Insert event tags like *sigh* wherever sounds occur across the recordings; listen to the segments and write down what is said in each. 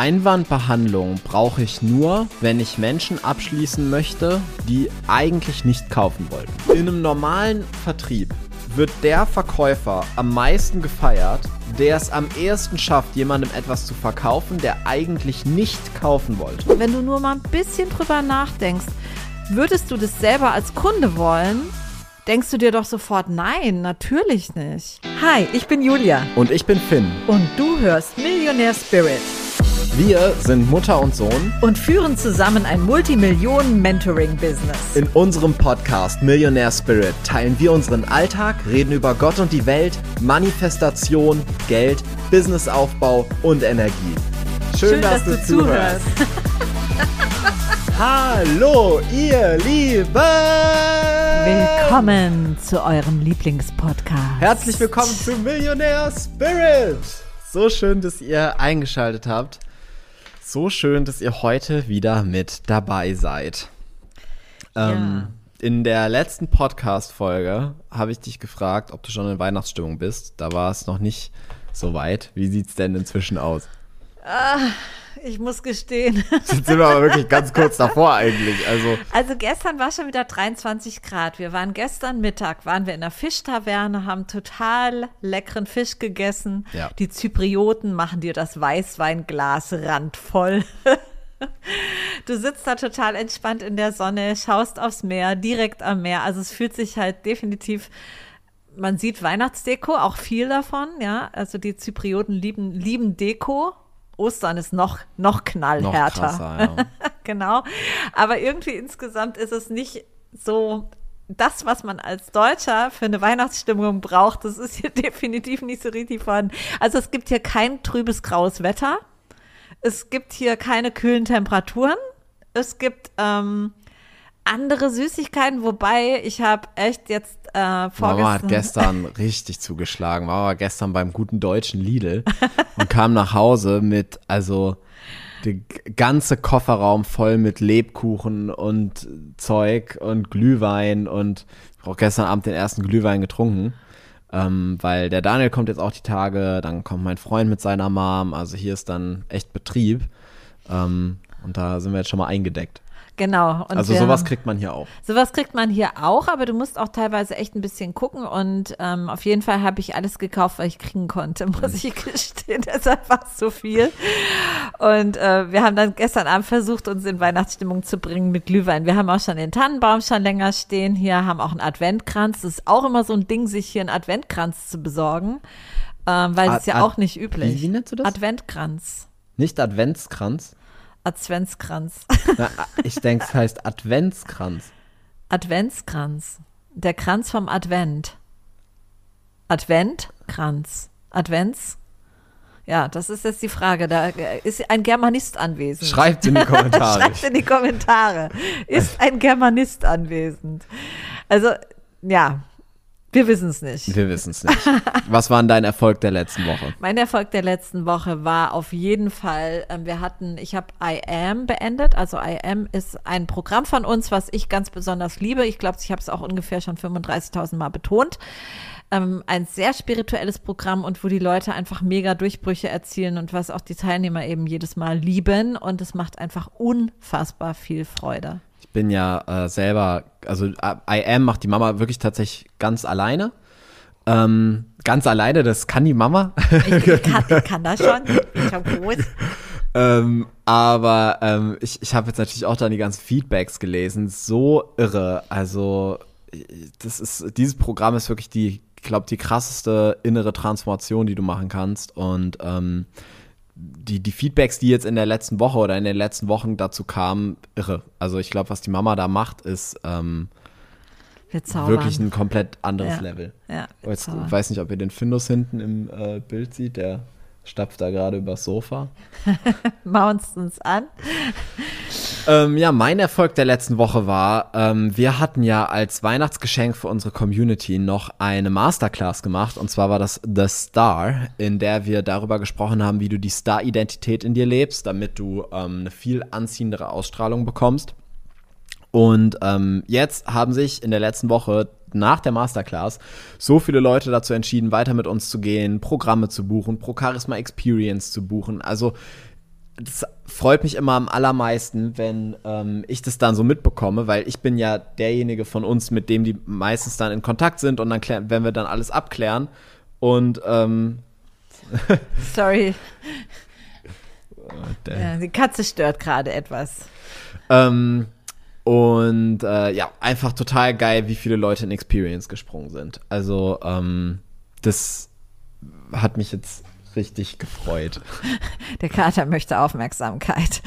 Einwandbehandlung brauche ich nur, wenn ich Menschen abschließen möchte, die eigentlich nicht kaufen wollten. In einem normalen Vertrieb wird der Verkäufer am meisten gefeiert, der es am ehesten schafft, jemandem etwas zu verkaufen, der eigentlich nicht kaufen wollte. Wenn du nur mal ein bisschen drüber nachdenkst, würdest du das selber als Kunde wollen? Denkst du dir doch sofort, nein, natürlich nicht. Hi, ich bin Julia. Und ich bin Finn. Und du hörst Millionär Spirit. Wir sind Mutter und Sohn und führen zusammen ein Multimillionen-Mentoring-Business. In unserem Podcast Millionär Spirit teilen wir unseren Alltag, reden über Gott und die Welt, Manifestation, Geld, Businessaufbau und Energie. Schön, Schön dass, dass, du, zuhörst. *laughs* Hallo, ihr Lieben! Willkommen zu eurem Lieblingspodcast. Herzlich willkommen zu Millionär Spirit. So schön, dass ihr eingeschaltet habt. So schön, dass ihr heute wieder mit dabei seid. Ja. Ähm, in der letzten Podcast-Folge habe ich dich gefragt, ob du schon in Weihnachtsstimmung bist. Da war es noch nicht so weit. Wie sieht es denn inzwischen aus? Ah, ich muss gestehen. Jetzt sind wir aber wirklich ganz kurz davor eigentlich. Also, also gestern war schon wieder 23 Grad. Wir waren gestern Mittag, waren wir in der Fischtaverne, haben total leckeren Fisch gegessen. Ja. Die Zyprioten machen dir das Weißweinglas randvoll. *laughs* Du sitzt da total entspannt in der Sonne, schaust aufs Meer, direkt am Meer. Also es fühlt sich halt definitiv man sieht Weihnachtsdeko, auch viel davon, ja. Also die Zyprioten lieben, lieben Deko Ostern ist noch, noch knallhärter. Noch krasser, ja. *laughs* genau. Aber irgendwie insgesamt ist es nicht so das, was man als Deutscher für eine Weihnachtsstimmung braucht, das ist hier *laughs* definitiv nicht so richtig vorhanden. Also es gibt hier kein trübes graues Wetter. Es gibt hier keine kühlen Temperaturen. Es gibt ähm, andere Süßigkeiten, wobei ich habe echt jetzt äh, vorgestern. Mama hat gestern *laughs* richtig zugeschlagen. Mama war gestern beim guten deutschen Lidl und kam nach Hause mit, also der ganze Kofferraum voll mit Lebkuchen und Zeug und Glühwein und ich habe auch gestern Abend den ersten Glühwein getrunken. Ähm, weil der Daniel kommt jetzt auch die Tage, dann kommt mein Freund mit seiner Mom, also hier ist dann echt Betrieb. Ähm, und da sind wir jetzt schon mal eingedeckt. Genau. Und also sowas kriegt man hier auch. Sowas kriegt man hier auch, aber du musst auch teilweise echt ein bisschen gucken und ähm, auf jeden Fall habe ich alles gekauft, was ich kriegen konnte, *laughs* muss ich gestehen. Deshalb war es so viel. Und äh, wir haben dann gestern Abend versucht, uns in Weihnachtsstimmung zu bringen mit Glühwein. Wir haben auch schon den Tannenbaum schon länger stehen hier, haben auch einen Adventkranz. Das ist auch immer so ein Ding, sich hier einen Adventkranz zu besorgen, ähm, weil es ja auch nicht üblich. Wie nennst du das? Adventkranz. Nicht Adventskranz? Adventskranz. Na, ich denke, es heißt Adventskranz. Adventskranz. Der Kranz vom Advent. Adventkranz. Advents. Ja, das ist jetzt die Frage. Da ist ein Germanist anwesend. Schreibt in die Kommentare. *laughs* Schreibt in die Kommentare. Ist ein Germanist anwesend? Also, ja, wir wissen es nicht. Wir wissen es nicht. Was war denn dein Erfolg der letzten Woche? Mein Erfolg der letzten Woche war auf jeden Fall, ähm, wir hatten, ich habe I Am beendet. Also I Am ist ein Programm von uns, was ich ganz besonders liebe. Ich glaube, ich habe es auch ungefähr schon 35.000 Mal betont. Ähm, ein sehr spirituelles Programm und wo die Leute einfach mega Durchbrüche erzielen und was auch die Teilnehmer eben jedes Mal lieben. Und es macht einfach unfassbar viel Freude bin ja äh, selber, also I am macht die Mama wirklich tatsächlich ganz alleine. Ähm, ganz alleine, das kann die Mama. Ich, ich, *laughs* kann, ich kann, das schon. Ich schon groß. ähm, aber ähm, ich, ich habe jetzt natürlich auch dann die ganzen Feedbacks gelesen. So irre. Also, das ist, dieses Programm ist wirklich die, ich glaube, die krasseste innere Transformation, die du machen kannst. Und ähm, die, die Feedbacks, die jetzt in der letzten Woche oder in den letzten Wochen dazu kamen, irre. Also ich glaube, was die Mama da macht, ist ähm, wirklich ein komplett anderes ja. Level. Ja, Jetzt, ich weiß nicht, ob ihr den Findus hinten im äh, Bild sieht, der stapft da gerade übers Sofa. *laughs* Maunst uns an. Ähm, ja, mein Erfolg der letzten Woche war, ähm, wir hatten ja als Weihnachtsgeschenk für unsere Community noch eine Masterclass gemacht. Und zwar war das The Star, in der wir darüber gesprochen haben, wie du die Star-Identität in dir lebst, damit du ähm, eine viel anziehendere Ausstrahlung bekommst. Und ähm, jetzt haben sich in der letzten Woche nach der Masterclass so viele Leute dazu entschieden, weiter mit uns zu gehen, Programme zu buchen, Pro Charisma Experience zu buchen. Also das freut mich immer am allermeisten, wenn ähm, ich das dann so mitbekomme, weil ich bin ja derjenige von uns, mit dem die meistens dann in Kontakt sind und dann klären, wenn wir dann alles abklären und ähm, *laughs* Sorry. Oh, ja, die Katze stört gerade etwas. Ähm, und äh, ja, einfach total geil, wie viele Leute in Experience gesprungen sind. Also, ähm, das hat mich jetzt richtig gefreut. *laughs* Der Kater möchte Aufmerksamkeit.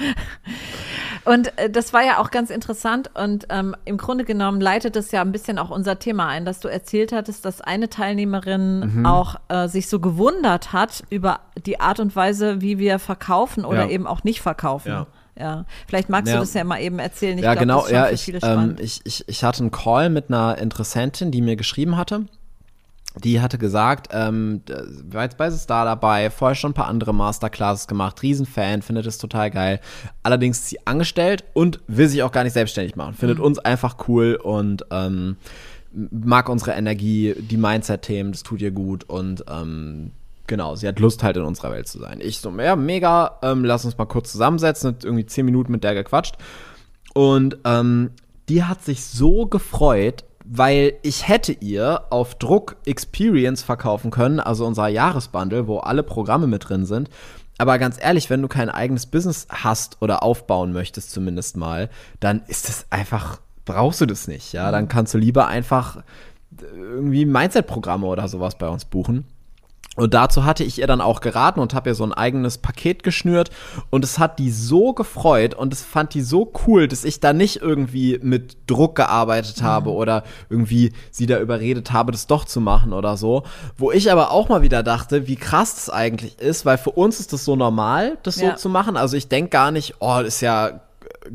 Und äh, das war ja auch ganz interessant und ähm, im Grunde genommen leitet es ja ein bisschen auch unser Thema ein, dass du erzählt hattest, dass eine Teilnehmerin mhm. auch äh, sich so gewundert hat über die Art und Weise, wie wir verkaufen oder ja. eben auch nicht verkaufen. Ja. Ja, vielleicht magst ja. du das ja mal eben erzählen. Ich ja, glaub, genau. ja, ich, ähm, ich, ich, ich hatte einen Call mit einer Interessentin, die mir geschrieben hatte die hatte gesagt, ähm, war jetzt bei Star dabei, vorher schon ein paar andere Masterclasses gemacht, Riesenfan, findet es total geil. Allerdings ist sie angestellt und will sich auch gar nicht selbstständig machen. Findet mhm. uns einfach cool und ähm, mag unsere Energie, die Mindset-Themen, das tut ihr gut und ähm, genau, sie hat Lust halt in unserer Welt zu sein. Ich so, ja, mega, ähm, lass uns mal kurz zusammensetzen, irgendwie zehn Minuten mit der gequatscht. Und ähm, die hat sich so gefreut, weil ich hätte ihr auf Druck Experience verkaufen können, also unser Jahresbundle, wo alle Programme mit drin sind. Aber ganz ehrlich, wenn du kein eigenes Business hast oder aufbauen möchtest, zumindest mal, dann ist es einfach, brauchst du das nicht, ja. Dann kannst du lieber einfach irgendwie Mindset-Programme oder sowas bei uns buchen. Und dazu hatte ich ihr dann auch geraten und habe ihr so ein eigenes Paket geschnürt. Und es hat die so gefreut und es fand die so cool, dass ich da nicht irgendwie mit Druck gearbeitet habe mhm. oder irgendwie sie da überredet habe, das doch zu machen oder so. Wo ich aber auch mal wieder dachte, wie krass das eigentlich ist, weil für uns ist das so normal, das ja. so zu machen. Also ich denke gar nicht, oh, das ist ja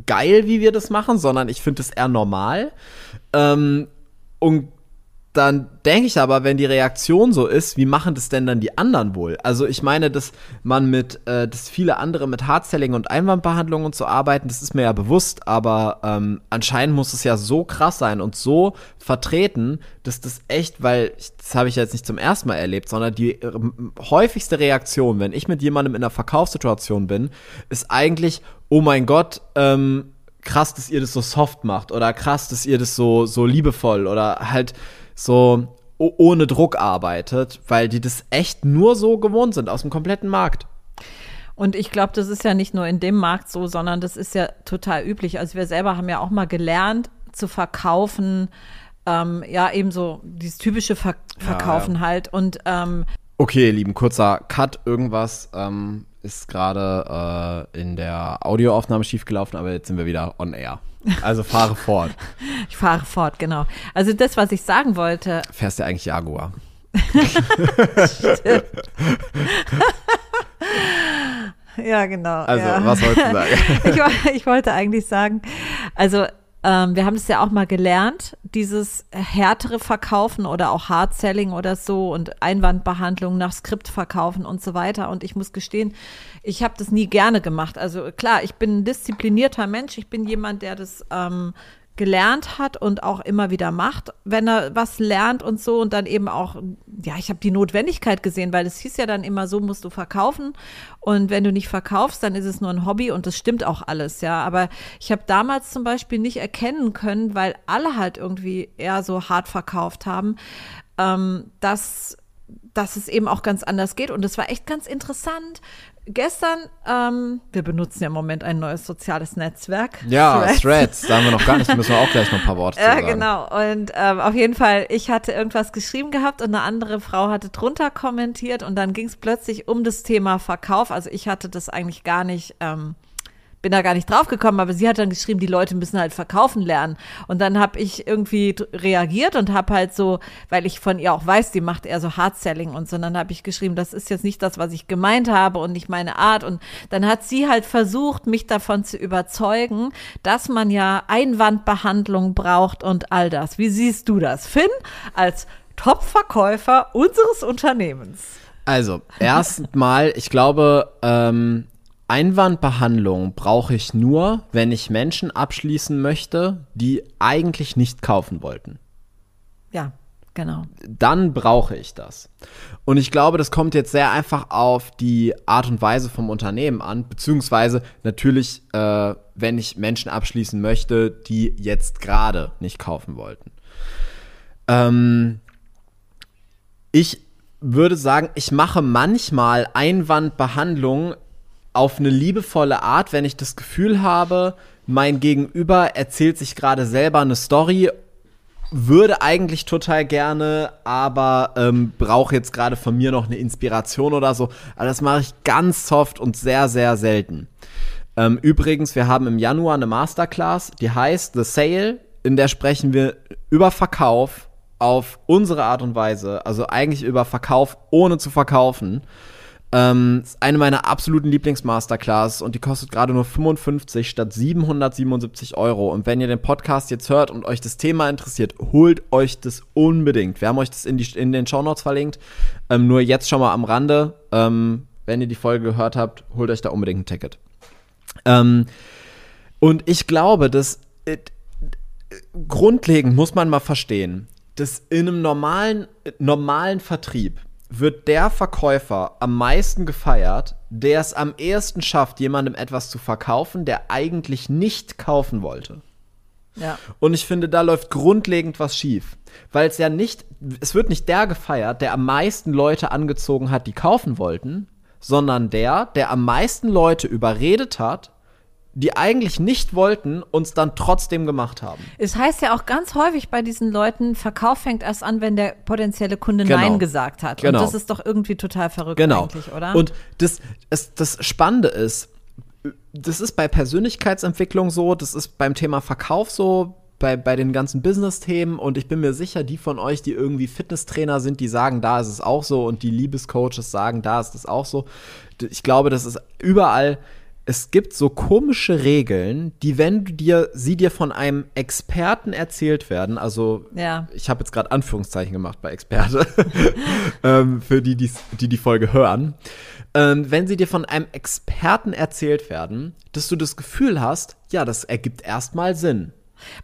geil, wie wir das machen, sondern ich finde es eher normal. Ähm, und dann denke ich aber, wenn die Reaktion so ist, wie machen das denn dann die anderen wohl? Also ich meine, dass man mit, äh, dass viele andere mit Hardselling und Einwandbehandlung und so arbeiten, das ist mir ja bewusst, aber ähm, anscheinend muss es ja so krass sein und so vertreten, dass das echt, weil das habe ich jetzt nicht zum ersten Mal erlebt, sondern die äh, häufigste Reaktion, wenn ich mit jemandem in einer Verkaufssituation bin, ist eigentlich, oh mein Gott, ähm, krass, dass ihr das so soft macht oder krass, dass ihr das so, so liebevoll oder halt so ohne Druck arbeitet, weil die das echt nur so gewohnt sind aus dem kompletten Markt. Und ich glaube, das ist ja nicht nur in dem Markt so, sondern das ist ja total üblich. Also wir selber haben ja auch mal gelernt zu verkaufen, ähm, ja, eben so dieses typische Ver Verkaufen ja, ja. halt. Und ähm, Okay, ihr Lieben, kurzer Cut. Irgendwas ähm, ist gerade äh, in der Audioaufnahme schiefgelaufen, aber jetzt sind wir wieder on air. Also fahre *laughs* fort. ich fahre fort, genau. Also das, was ich sagen wollte. Fährst du eigentlich Jaguar? *laughs* ja, genau. Also, ja. was wolltest du sagen? *laughs* ich, ich wollte eigentlich sagen, also ähm, wir haben das ja auch mal gelernt, dieses härtere Verkaufen oder auch Hard Selling oder so und Einwandbehandlung nach Skript verkaufen und so weiter. Und ich muss gestehen, ich habe das nie gerne gemacht. Also klar, ich bin ein disziplinierter Mensch. Ich bin jemand, der das ähm, gelernt hat und auch immer wieder macht, wenn er was lernt und so und dann eben auch, ja, ich habe die Notwendigkeit gesehen, weil es hieß ja dann immer so, musst du verkaufen und wenn du nicht verkaufst, dann ist es nur ein Hobby und das stimmt auch alles, ja, aber ich habe damals zum Beispiel nicht erkennen können, weil alle halt irgendwie eher so hart verkauft haben, ähm, dass dass es eben auch ganz anders geht. Und das war echt ganz interessant, gestern, ähm, wir benutzen ja im Moment ein neues soziales Netzwerk. Ja, *laughs* Threads, Threads da haben wir noch gar nicht, müssen wir auch gleich noch ein paar Worte *laughs* sagen. Ja, genau. Und ähm, auf jeden Fall, ich hatte irgendwas geschrieben gehabt und eine andere Frau hatte drunter kommentiert und dann ging es plötzlich um das Thema Verkauf. Also ich hatte das eigentlich gar nicht. Ähm, bin da gar nicht drauf gekommen, aber sie hat dann geschrieben, die Leute müssen halt verkaufen lernen. Und dann habe ich irgendwie reagiert und habe halt so, weil ich von ihr auch weiß, die macht eher so Hard-Selling und so, und dann habe ich geschrieben, das ist jetzt nicht das, was ich gemeint habe und nicht meine Art. Und dann hat sie halt versucht, mich davon zu überzeugen, dass man ja Einwandbehandlung braucht und all das. Wie siehst du das, Finn, als Top-Verkäufer unseres Unternehmens? Also, erstmal, ich glaube, ähm, Einwandbehandlung brauche ich nur, wenn ich Menschen abschließen möchte, die eigentlich nicht kaufen wollten. Ja, Genau. Dann brauche ich das. Und ich glaube, das kommt jetzt sehr einfach auf die Art und Weise vom Unternehmen an, beziehungsweise natürlich, äh, wenn ich Menschen abschließen möchte, die jetzt gerade nicht kaufen wollten. Ähm, ich würde sagen, ich mache manchmal Einwandbehandlung auf eine liebevolle Art, wenn ich das Gefühl habe, mein Gegenüber erzählt sich gerade selber eine Story, würde eigentlich total gerne, aber ähm, brauche jetzt gerade von mir noch eine Inspiration oder so. Aber das mache ich ganz soft und sehr, sehr selten. Ähm, übrigens, wir haben im Januar eine Masterclass, die heißt The Sale, in der sprechen wir über Verkauf, auf unsere Art und Weise, also eigentlich über Verkauf ohne zu verkaufen. Ähm, ist eine meiner absoluten Lieblingsmasterclass und die kostet gerade nur 55 statt 777 Euro. Und wenn ihr den Podcast jetzt hört und euch das Thema interessiert, holt euch das unbedingt. Wir haben euch das in, die, in den Shownotes verlinkt. Ähm, nur jetzt schon mal am Rande. Ähm, wenn ihr die Folge gehört habt, holt euch da unbedingt ein Ticket. Ähm, und ich glaube, dass äh, grundlegend muss man mal verstehen, dass in einem normalen, normalen Vertrieb wird der Verkäufer am meisten gefeiert, der es am ehesten schafft, jemandem etwas zu verkaufen, der eigentlich nicht kaufen wollte. Ja. Und ich finde, da läuft grundlegend was schief. Weil es ja nicht, es wird nicht der gefeiert, der am meisten Leute angezogen hat, die kaufen wollten, sondern der, der am meisten Leute überredet hat, die eigentlich nicht wollten, uns dann trotzdem gemacht haben. Es heißt ja auch ganz häufig bei diesen Leuten, Verkauf fängt erst an, wenn der potenzielle Kunde genau. Nein gesagt hat. Genau. Und das ist doch irgendwie total verrückt genau. eigentlich, oder? Und das, es, das Spannende ist, das ist bei Persönlichkeitsentwicklung so, das ist beim Thema Verkauf so, bei, bei den ganzen Business-Themen und ich bin mir sicher, die von euch, die irgendwie Fitnesstrainer sind, die sagen, da ist es auch so und die Liebescoaches sagen, da ist es auch so. Ich glaube, das ist überall es gibt so komische Regeln, die, wenn du dir, sie dir von einem Experten erzählt werden, also ja. ich habe jetzt gerade Anführungszeichen gemacht bei Experte, *laughs* ähm, für die, die die Folge hören, ähm, wenn sie dir von einem Experten erzählt werden, dass du das Gefühl hast, ja, das ergibt erstmal Sinn.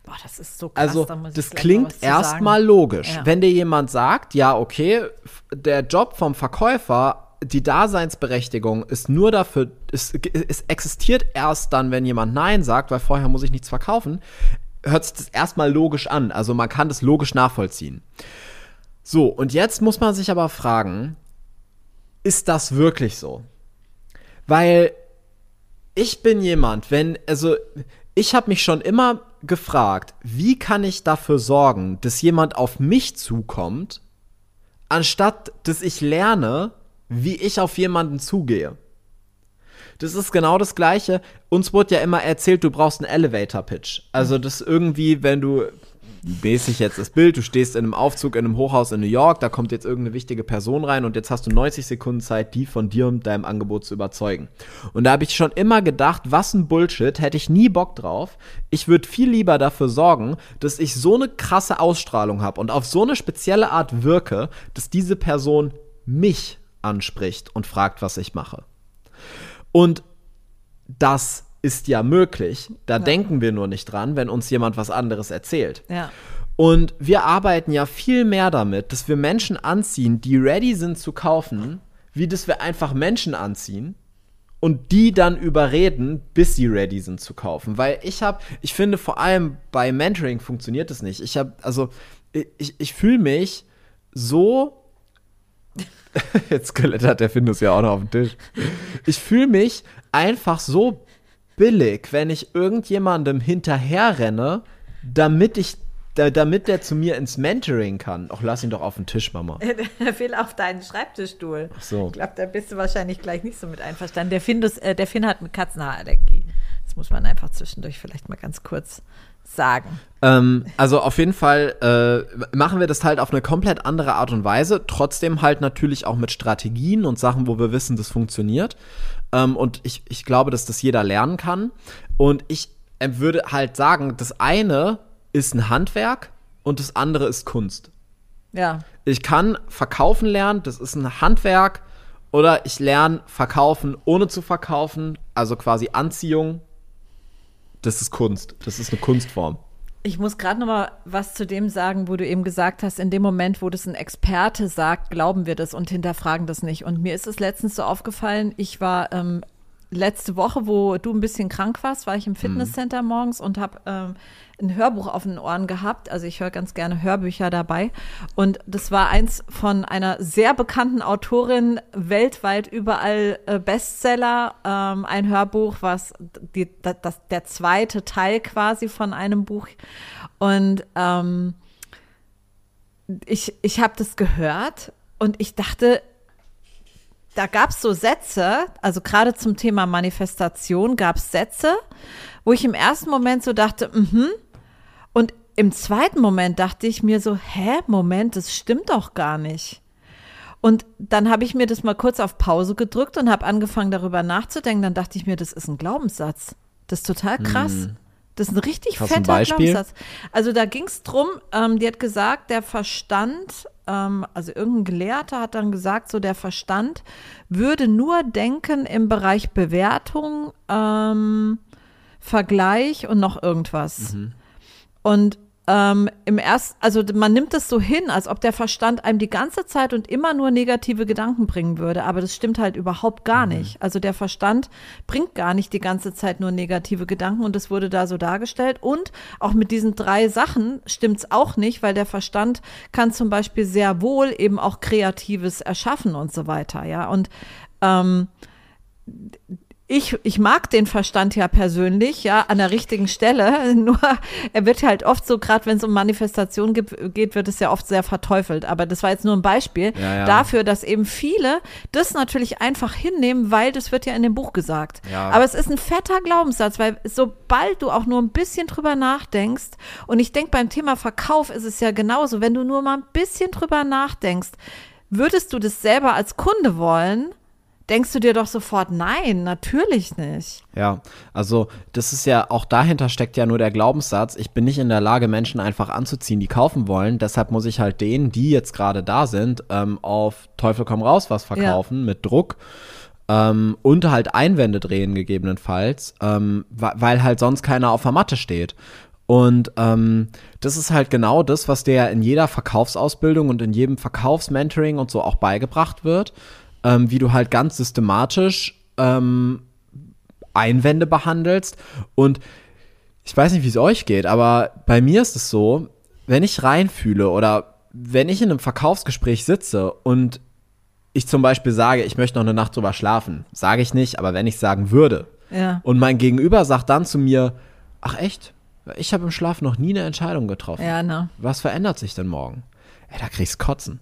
Boah, das ist so krass. Also, da das klingt erstmal logisch. Ja. Wenn dir jemand sagt, ja, okay, der Job vom Verkäufer die Daseinsberechtigung ist nur dafür, es, es existiert erst dann, wenn jemand Nein sagt, weil vorher muss ich nichts verkaufen, hört sich das erstmal logisch an. Also man kann das logisch nachvollziehen. So, und jetzt muss man sich aber fragen, ist das wirklich so? Weil ich bin jemand, wenn, also ich habe mich schon immer gefragt, wie kann ich dafür sorgen, dass jemand auf mich zukommt, anstatt dass ich lerne, wie ich auf jemanden zugehe. Das ist genau das Gleiche. Uns wurde ja immer erzählt, du brauchst einen Elevator-Pitch. Also, das irgendwie, wenn du, mäßig jetzt das Bild, du stehst in einem Aufzug in einem Hochhaus in New York, da kommt jetzt irgendeine wichtige Person rein und jetzt hast du 90 Sekunden Zeit, die von dir und deinem Angebot zu überzeugen. Und da habe ich schon immer gedacht, was ein Bullshit, hätte ich nie Bock drauf. Ich würde viel lieber dafür sorgen, dass ich so eine krasse Ausstrahlung habe und auf so eine spezielle Art wirke, dass diese Person mich anspricht und fragt, was ich mache. Und das ist ja möglich. Da ja. denken wir nur nicht dran, wenn uns jemand was anderes erzählt. Ja. Und wir arbeiten ja viel mehr damit, dass wir Menschen anziehen, die ready sind zu kaufen, wie dass wir einfach Menschen anziehen und die dann überreden, bis sie ready sind zu kaufen. Weil ich habe, ich finde vor allem bei Mentoring funktioniert das nicht. Ich habe, also ich, ich fühle mich so *laughs* Jetzt klettert der Findus ja auch noch auf den Tisch. Ich fühle mich einfach so billig, wenn ich irgendjemandem hinterherrenne, damit ich damit der zu mir ins Mentoring kann. Ach, lass ihn doch auf den Tisch, Mama. *laughs* Er will auf deinen Schreibtischstuhl. Ach so. Ich glaube, da bist du wahrscheinlich gleich nicht so mit einverstanden. Der, Findus, äh, der Finn hat eine Katzenhaarallergie. Das muss man einfach zwischendurch vielleicht mal ganz kurz sagen. Ähm, also auf jeden Fall äh, machen wir das halt auf eine komplett andere Art und Weise. Trotzdem halt natürlich auch mit Strategien und Sachen, wo wir wissen, das funktioniert. Ähm, und ich, ich glaube, dass das jeder lernen kann. Und ich äh, würde halt sagen, das eine ist ein Handwerk und das andere ist Kunst. Ja. Ich kann verkaufen lernen, das ist ein Handwerk. Oder ich lerne verkaufen ohne zu verkaufen, also quasi Anziehung das ist Kunst. Das ist eine Kunstform. Ich muss gerade noch mal was zu dem sagen, wo du eben gesagt hast, in dem Moment, wo das ein Experte sagt, glauben wir das und hinterfragen das nicht. Und mir ist es letztens so aufgefallen, ich war ähm, letzte Woche, wo du ein bisschen krank warst, war ich im Fitnesscenter mhm. morgens und habe ähm, ein Hörbuch auf den Ohren gehabt. Also ich höre ganz gerne Hörbücher dabei. Und das war eins von einer sehr bekannten Autorin, weltweit überall äh, Bestseller. Ähm, ein Hörbuch, was die, das, das, der zweite Teil quasi von einem Buch. Und ähm, ich, ich habe das gehört und ich dachte, da gab es so Sätze, also gerade zum Thema Manifestation gab es Sätze, wo ich im ersten Moment so dachte, mhm. Und im zweiten Moment dachte ich mir so, hä, Moment, das stimmt doch gar nicht. Und dann habe ich mir das mal kurz auf Pause gedrückt und habe angefangen darüber nachzudenken. Dann dachte ich mir, das ist ein Glaubenssatz. Das ist total krass. Hm. Das ist ein richtig Hast fetter ein Glaubenssatz. Also da ging es drum, ähm, die hat gesagt, der Verstand, ähm, also irgendein Gelehrter hat dann gesagt, so der Verstand würde nur denken im Bereich Bewertung, ähm, Vergleich und noch irgendwas. Mhm. Und ähm, im ersten, also man nimmt das so hin, als ob der Verstand einem die ganze Zeit und immer nur negative Gedanken bringen würde, aber das stimmt halt überhaupt gar mhm. nicht. Also der Verstand bringt gar nicht die ganze Zeit nur negative Gedanken und das wurde da so dargestellt. Und auch mit diesen drei Sachen stimmt es auch nicht, weil der Verstand kann zum Beispiel sehr wohl eben auch Kreatives erschaffen und so weiter, ja. Und ähm, ich, ich mag den Verstand ja persönlich, ja, an der richtigen Stelle. *laughs* Nur er wird halt oft so, gerade wenn es um Manifestation geht, wird es ja oft sehr verteufelt. Aber das war jetzt nur ein Beispiel ja, ja. dafür, dass eben viele das natürlich einfach hinnehmen, weil das wird ja in dem Buch gesagt. Ja. Aber es ist ein fetter Glaubenssatz, weil sobald du auch nur ein bisschen drüber nachdenkst, und ich denke, beim Thema Verkauf ist es ja genauso, wenn du nur mal ein bisschen drüber nachdenkst, würdest du das selber als Kunde wollen? Denkst du dir doch sofort, nein, natürlich nicht. Ja, also das ist ja, auch dahinter steckt ja nur der Glaubenssatz, ich bin nicht in der Lage, Menschen einfach anzuziehen, die kaufen wollen. Deshalb muss ich halt denen, die jetzt gerade da sind, ähm, auf Teufel komm raus was verkaufen ja. mit Druck. Ähm, und halt Einwände drehen gegebenenfalls, ähm, weil halt sonst keiner auf der Matte steht. Und ähm, das ist halt genau das, was der in jeder Verkaufsausbildung und in jedem Verkaufsmentoring und so auch beigebracht wird ähm, wie du halt ganz systematisch ähm, Einwände behandelst. Und ich weiß nicht, wie es euch geht, aber bei mir ist es so, wenn ich reinfühle oder wenn ich in einem Verkaufsgespräch sitze und ich zum Beispiel sage, ich möchte noch eine Nacht drüber schlafen, sage ich nicht, aber wenn ich sagen würde ja. und mein Gegenüber sagt dann zu mir, ach echt, ich habe im Schlaf noch nie eine Entscheidung getroffen. Ja, ne? Was verändert sich denn morgen? Ey, da kriegst Kotzen.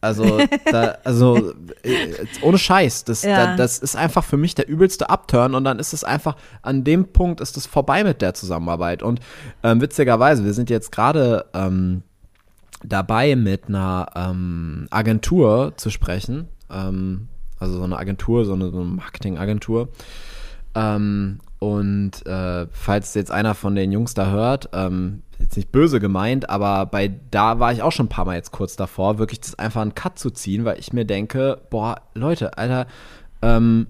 Also, da, also äh, ohne Scheiß, das, ja. da, das ist einfach für mich der übelste Upturn und dann ist es einfach, an dem Punkt ist es vorbei mit der Zusammenarbeit. Und ähm, witzigerweise, wir sind jetzt gerade ähm, dabei, mit einer ähm, Agentur zu sprechen. Ähm, also so eine Agentur, so eine, so eine Marketingagentur. Ähm, und äh, falls jetzt einer von den Jungs da hört, ähm, jetzt nicht böse gemeint, aber bei da war ich auch schon ein paar Mal jetzt kurz davor, wirklich das einfach einen Cut zu ziehen, weil ich mir denke, boah, Leute, Alter, ähm,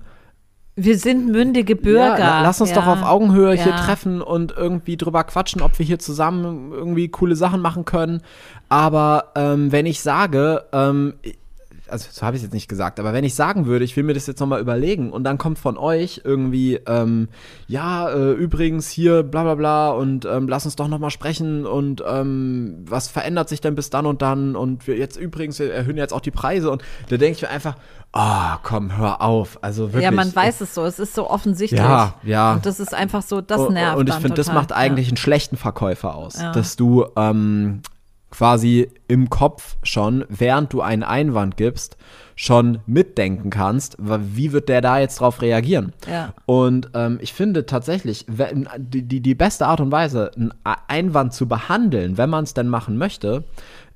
wir sind mündige Bürger. Ja, lass uns ja. doch auf Augenhöhe ja. hier treffen und irgendwie drüber quatschen, ob wir hier zusammen irgendwie coole Sachen machen können. Aber ähm, wenn ich sage, ähm, also so habe ich es jetzt nicht gesagt, aber wenn ich sagen würde, ich will mir das jetzt nochmal überlegen und dann kommt von euch irgendwie, ähm, ja, äh, übrigens hier bla bla bla und ähm, lass uns doch nochmal sprechen und ähm, was verändert sich denn bis dann und dann und wir jetzt übrigens, wir erhöhen jetzt auch die Preise und da denke ich mir einfach, oh, komm, hör auf. Also wirklich. Ja, man weiß es so, es ist so offensichtlich. Ja, ja. Und das ist einfach so, das nervt. Und ich finde, das macht eigentlich ja. einen schlechten Verkäufer aus, ja. dass du ähm, quasi im Kopf schon, während du einen Einwand gibst, schon mitdenken kannst, wie wird der da jetzt drauf reagieren. Ja. Und ähm, ich finde tatsächlich, die, die, die beste Art und Weise, einen Einwand zu behandeln, wenn man es denn machen möchte,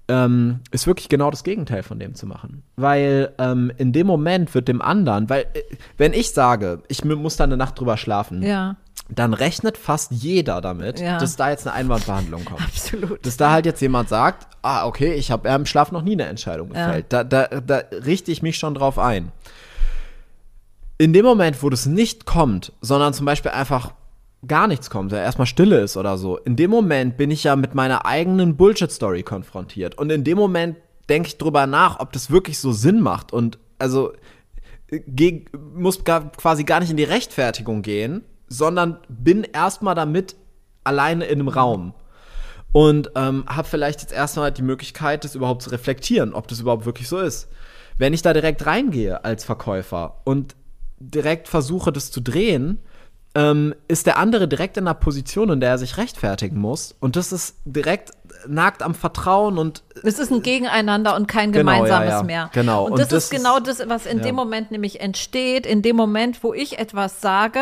ähm, ist wirklich genau das Gegenteil von dem zu machen. Weil ähm, in dem Moment wird dem anderen, weil äh, wenn ich sage, ich muss da eine Nacht drüber schlafen, ja dann rechnet fast jeder damit, ja. dass da jetzt eine Einwandbehandlung kommt. Absolut. Dass da halt jetzt jemand sagt, ah, okay, ich habe im Schlaf noch nie eine Entscheidung gefällt. Ja. Da, da, da richte ich mich schon drauf ein. In dem Moment, wo das nicht kommt, sondern zum Beispiel einfach gar nichts kommt, oder erstmal Stille ist oder so, in dem Moment bin ich ja mit meiner eigenen Bullshit-Story konfrontiert. Und in dem Moment denke ich drüber nach, ob das wirklich so Sinn macht. Und also geg, muss gar, quasi gar nicht in die Rechtfertigung gehen, sondern bin erstmal damit alleine in einem Raum. Und ähm, habe vielleicht jetzt erstmal die Möglichkeit, das überhaupt zu reflektieren, ob das überhaupt wirklich so ist. Wenn ich da direkt reingehe als Verkäufer und direkt versuche, das zu drehen, ähm, ist der andere direkt in einer Position, in der er sich rechtfertigen muss. Und das ist direkt nagt am Vertrauen und es ist ein Gegeneinander und kein genau, gemeinsames ja, ja. mehr. Genau. Und, und das, das, ist genau das, was in ja. dem Moment nämlich entsteht, in dem Moment, wo ich etwas sage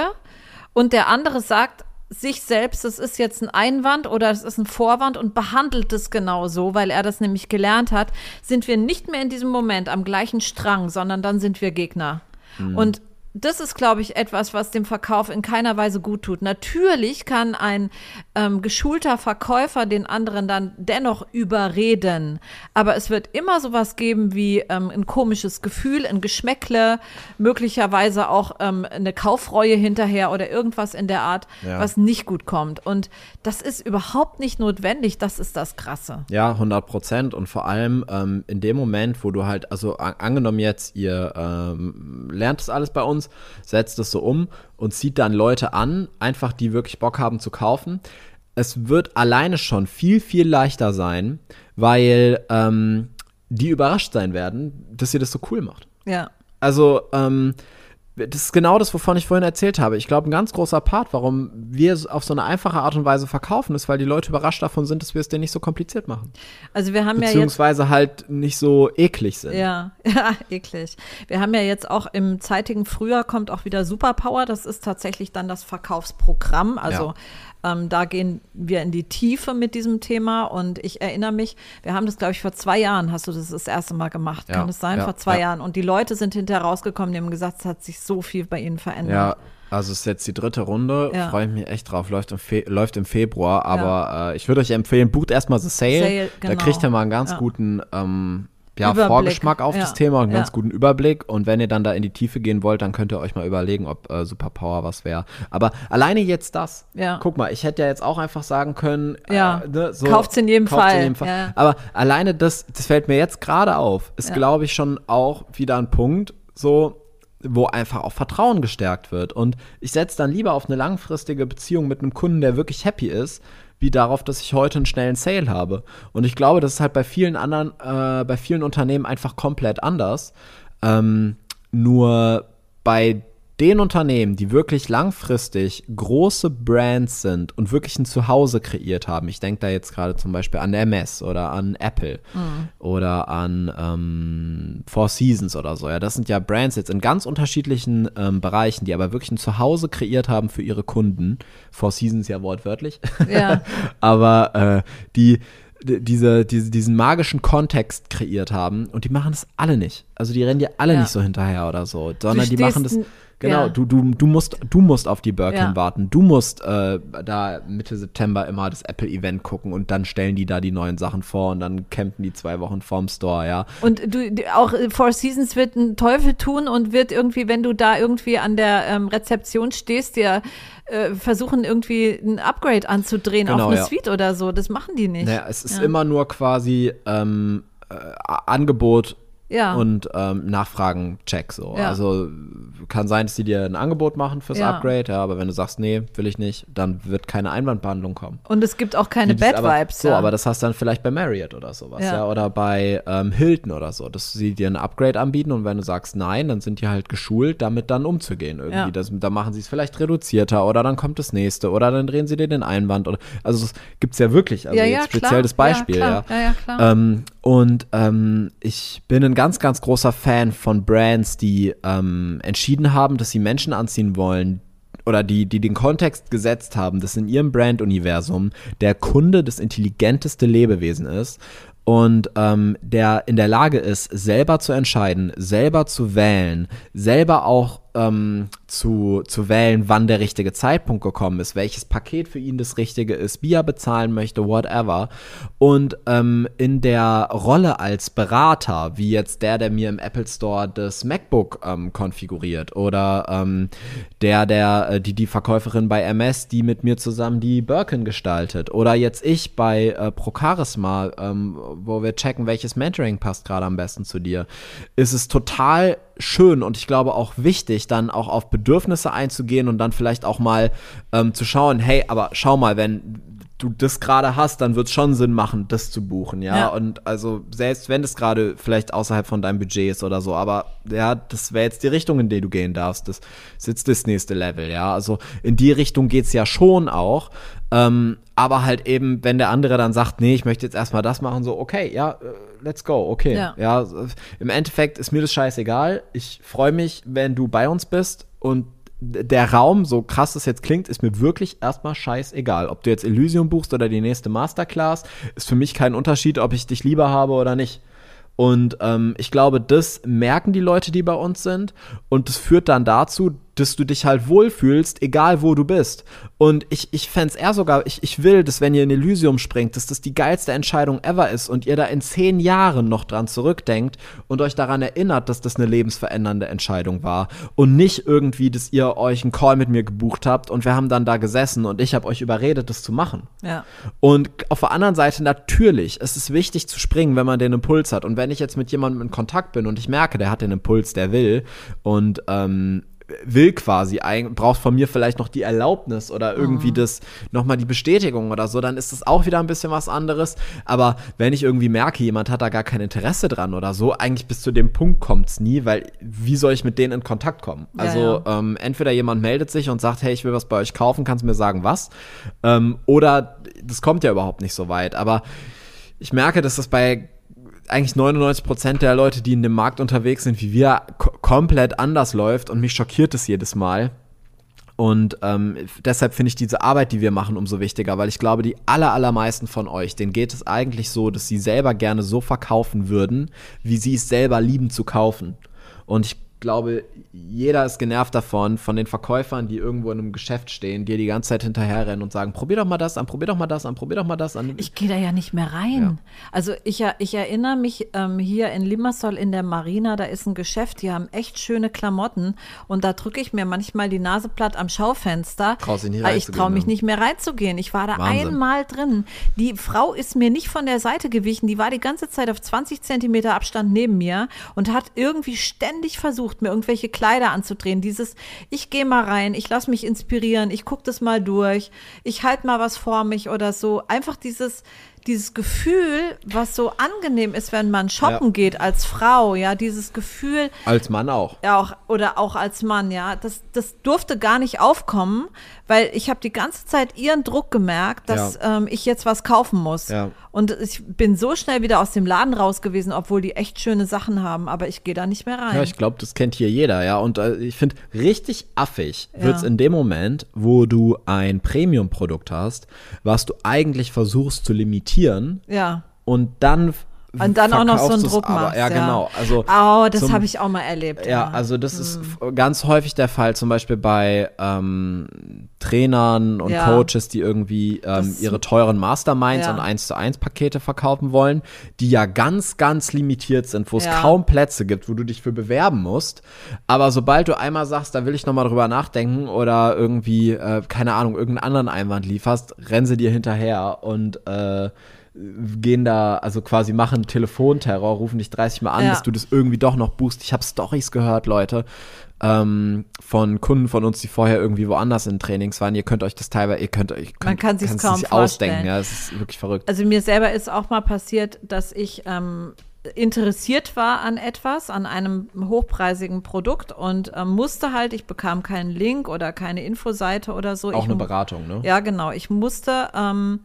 und der andere sagt sich selbst, es ist jetzt ein Einwand oder es ist ein Vorwand und behandelt es genau so, weil er das nämlich gelernt hat, sind wir nicht mehr in diesem Moment am gleichen Strang, sondern dann sind wir Gegner. Mhm. Und das ist, glaube ich, etwas, was dem Verkauf in keiner Weise gut tut. Natürlich kann ein ähm, geschulter Verkäufer den anderen dann dennoch überreden, aber es wird immer sowas geben wie ähm, ein komisches Gefühl, ein Geschmäckle, möglicherweise auch ähm, eine Kaufreue hinterher oder irgendwas in der Art, ja. was nicht gut kommt. Und das ist überhaupt nicht notwendig. Das ist das Krasse. Ja, 100 Prozent. Und vor allem ähm, in dem Moment, wo du halt, also angenommen jetzt, ihr ähm, lernt es alles bei uns, setzt es so um und zieht dann Leute an, einfach die wirklich Bock haben zu kaufen. Es wird alleine schon viel, viel leichter sein, weil ähm, die überrascht sein werden, dass ihr das so cool macht. Ja. Also, ähm, das ist genau das, wovon ich vorhin erzählt habe. Ich glaube, ein ganz großer Part, warum wir auf so eine einfache Art und Weise verkaufen, ist, weil die Leute überrascht davon sind, dass wir es denen nicht so kompliziert machen. Also wir haben Beziehungsweise ja halt nicht so eklig sind. Ja, *laughs* ja, eklig. Wir haben ja jetzt auch im zeitigen Frühjahr kommt auch wieder Superpower. Das ist tatsächlich dann das Verkaufsprogramm. Also ja. Ähm, da gehen wir in die Tiefe mit diesem Thema und ich erinnere mich, wir haben das, glaube ich, vor zwei Jahren, hast du das das erste Mal gemacht, ja, kann es sein? Vor zwei ja. Jahren. Und die Leute sind hinterher rausgekommen, die haben gesagt, es hat sich so viel bei ihnen verändert. Ja. Also es ist jetzt die dritte Runde, ja. freue ich mich echt drauf, läuft im, Fe läuft im Februar, aber äh, ich würde euch empfehlen, bucht erstmal The Sale, Sale genau. da kriegt ihr mal einen ganz guten ähm, ja, Vorgeschmack auf ja. das Thema und einen ja. ganz guten Überblick. Und wenn ihr dann da in die Tiefe gehen wollt, dann könnt ihr euch mal überlegen, ob äh, Superpower was wäre. Aber alleine jetzt das. Ja. Guck mal, ich hätte ja jetzt auch einfach sagen können, äh, ja. Äh, ne, so, kauft's in jedem Fall. In jedem Fall. Ja. Aber alleine das, das fällt mir jetzt gerade auf, ist, glaube ich, schon auch wieder ein Punkt, so wo einfach auch Vertrauen gestärkt wird. Und ich setze dann lieber auf eine langfristige Beziehung mit einem Kunden, der wirklich happy ist, wie darauf, dass ich heute einen schnellen Sale habe. Und ich glaube, das ist halt bei vielen anderen, äh, bei vielen Unternehmen einfach komplett anders. Ähm, nur bei den Unternehmen, die wirklich langfristig große Brands sind und wirklich ein Zuhause kreiert haben, ich denke da jetzt gerade zum Beispiel an MS oder an Apple mhm. oder an ähm, Four Seasons oder so, ja, das sind ja Brands jetzt in ganz unterschiedlichen ähm, Bereichen, die aber wirklich ein Zuhause kreiert haben für ihre Kunden. Four Seasons ja wortwörtlich. Ja. *laughs* aber äh, die diese, diese, diesen magischen Kontext kreiert haben und die machen das alle nicht. Also die rennen dir alle ja. nicht so hinterher oder so, sondern die machen das Genau, ja. du, du, du, musst, du musst auf die Birkin ja. warten. Du musst äh, da Mitte September immer das Apple-Event gucken und dann stellen die da die neuen Sachen vor und dann campen die zwei Wochen vorm Store, ja. Und du, auch Four Seasons wird einen Teufel tun und wird irgendwie, wenn du da irgendwie an der ähm, Rezeption stehst, dir äh, versuchen irgendwie ein Upgrade anzudrehen genau, auf eine ja. Suite oder so. Das machen die nicht. Naja, es ist immer nur quasi ähm, äh, Angebot ja. und ähm, Nachfragen-Check so. Ja. Also kann sein, dass die dir ein Angebot machen fürs ja. Upgrade, ja, aber wenn du sagst, nee, will ich nicht, dann wird keine Einwandbehandlung kommen. Und es gibt auch keine Bad aber, Vibes. So, aber das hast du dann vielleicht bei Marriott oder sowas, ja, oder bei ähm, Hilton oder so, dass sie dir ein Upgrade anbieten und wenn du sagst nein, dann sind die halt geschult, damit dann umzugehen irgendwie. Das, dann machen sie es vielleicht reduzierter oder dann kommt das nächste oder dann drehen sie dir den Einwand oder also das gibt es ja wirklich, also jetzt speziell klar. das Beispiel, ja. ja. ja klar. Ähm, und ähm, ich bin ein ganz, ganz großer Fan von Brands, die ähm, entschieden haben, dass sie Menschen anziehen wollen, oder die, die den Kontext gesetzt haben, dass in ihrem Brand-Universum der Kunde das intelligenteste Lebewesen ist und ähm, der in der Lage ist, selber zu entscheiden, selber zu wählen, selber auch ähm, zu, zu wählen, wann der richtige Zeitpunkt gekommen ist, welches Paket für ihn das Richtige ist, wie er bezahlen möchte, whatever. Und ähm, in der Rolle als Berater, wie jetzt der, der mir im Apple Store das MacBook ähm, konfiguriert oder ähm, der, der, äh, die, die Verkäuferin bei MS, die mit mir zusammen die Birkin gestaltet oder jetzt ich bei äh, Procharisma, ähm, wo wir checken, welches Mentoring passt gerade am besten zu dir, ist es total schön und ich glaube auch wichtig, dann auch auf Bedürfnisse einzugehen und dann vielleicht auch mal ähm, zu schauen, hey, aber schau mal, wenn du das gerade hast, dann wird es schon Sinn machen, das zu buchen, ja? ja. Und also selbst wenn es gerade vielleicht außerhalb von deinem Budget ist oder so, aber ja, das wäre jetzt die Richtung, in die du gehen darfst. Das ist jetzt das nächste Level, ja. Also in die Richtung geht es ja schon auch. Ähm, aber halt eben, wenn der andere dann sagt, nee, ich möchte jetzt erstmal das machen, so, okay, ja, äh, let's go, okay. Ja. ja, im Endeffekt ist mir das scheißegal. Ich freue mich, wenn du bei uns bist und der Raum, so krass es jetzt klingt, ist mir wirklich erstmal scheißegal. Ob du jetzt Elysium buchst oder die nächste Masterclass, ist für mich kein Unterschied, ob ich dich lieber habe oder nicht. Und ähm, ich glaube, das merken die Leute, die bei uns sind. Und das führt dann dazu, dass du dich halt wohlfühlst, egal wo du bist. Und ich, ich fände es eher sogar, ich, ich will, dass wenn ihr in Elysium springt, dass das die geilste Entscheidung ever ist und ihr da in zehn Jahren noch dran zurückdenkt und euch daran erinnert, dass das eine lebensverändernde Entscheidung war. Und nicht irgendwie, dass ihr euch einen Call mit mir gebucht habt und wir haben dann da gesessen und ich habe euch überredet, das zu machen. Ja. Und auf der anderen Seite natürlich, es ist wichtig zu springen, wenn man den Impuls hat. Und wenn ich jetzt mit jemandem in Kontakt bin und ich merke, der hat den Impuls, der will und ähm, will quasi, braucht von mir vielleicht noch die Erlaubnis oder irgendwie mhm. das, nochmal die Bestätigung oder so, dann ist das auch wieder ein bisschen was anderes. Aber wenn ich irgendwie merke, jemand hat da gar kein Interesse dran oder so, eigentlich bis zu dem Punkt kommt es nie, weil wie soll ich mit denen in Kontakt kommen? Ja, also ja. Ähm, entweder jemand meldet sich und sagt, hey, ich will was bei euch kaufen, kannst du mir sagen, was? Ähm, oder das kommt ja überhaupt nicht so weit. Aber ich merke, dass das bei eigentlich 99 Prozent der Leute, die in dem Markt unterwegs sind, wie wir, komplett anders läuft und mich schockiert es jedes Mal. Und ähm, deshalb finde ich diese Arbeit, die wir machen, umso wichtiger, weil ich glaube, die aller, allermeisten von euch, denen geht es eigentlich so, dass sie selber gerne so verkaufen würden, wie sie es selber lieben zu kaufen. Und ich glaube, jeder ist genervt davon, von den Verkäufern, die irgendwo in einem Geschäft stehen, dir die ganze Zeit hinterherrennen und sagen, probier doch mal das an, probier doch mal das an, probier doch mal das an. Ich gehe da ja nicht mehr rein. Ja. Also ich, ich erinnere mich ähm, hier in Limassol in der Marina, da ist ein Geschäft, die haben echt schöne Klamotten und da drücke ich mir manchmal die Nase platt am Schaufenster. Traust nicht ich traue mich ne? nicht mehr reinzugehen. Ich war da Wahnsinn. einmal drin. Die Frau ist mir nicht von der Seite gewichen, die war die ganze Zeit auf 20 Zentimeter Abstand neben mir und hat irgendwie ständig versucht, versucht, mir irgendwelche Kleider anzudrehen. Dieses, ich gehe mal rein, ich lasse mich inspirieren, ich gucke das mal durch, ich halte mal was vor mich oder so. Einfach dieses, dieses Gefühl, was so angenehm ist, wenn man shoppen ja. geht als Frau, ja, dieses Gefühl. Als Mann auch. Ja, auch, oder auch als Mann, ja. Das, das durfte gar nicht aufkommen, weil ich habe die ganze Zeit ihren Druck gemerkt, dass ja. ähm, ich jetzt was kaufen muss. Ja. Und ich bin so schnell wieder aus dem Laden raus gewesen, obwohl die echt schöne Sachen haben, aber ich gehe da nicht mehr rein. Ja, ich glaube, das kennt hier jeder, ja. Und äh, ich finde, richtig affig ja. wird es in dem Moment, wo du ein Premium-Produkt hast, was du eigentlich versuchst zu limitieren. Ja. Und dann und dann auch noch so einen Druck machst. Ja, ja, genau. Also oh, das habe ich auch mal erlebt. Ja, ja. also das hm. ist ganz häufig der Fall, zum Beispiel bei ähm, Trainern und ja. Coaches, die irgendwie ähm, ihre teuren Masterminds und 1 zu 1 Pakete verkaufen wollen, die ja ganz, ganz limitiert sind, wo es kaum Plätze gibt, wo du dich für bewerben musst. Aber sobald du einmal sagst, da will ich nochmal drüber nachdenken oder irgendwie, äh, keine Ahnung, irgendeinen anderen Einwand lieferst, rennen sie dir hinterher und äh, gehen da, also quasi machen Telefonterror, rufen dich 30 Mal an, ja. dass du das irgendwie doch noch buchst. Ich habe Stories gehört, Leute, ähm, von Kunden von uns, die vorher irgendwie woanders in Trainings waren. Ihr könnt euch das teilweise, ihr könnt euch Man kann sich kaum sich ausdenken. Ja, es ist wirklich verrückt. Also mir selber ist auch mal passiert, dass ich ähm, interessiert war an etwas, an einem hochpreisigen Produkt und ähm, musste halt, ich bekam keinen Link oder keine Infoseite oder so. Auch ich, eine Beratung, ne? Ja, genau. Ich musste ähm,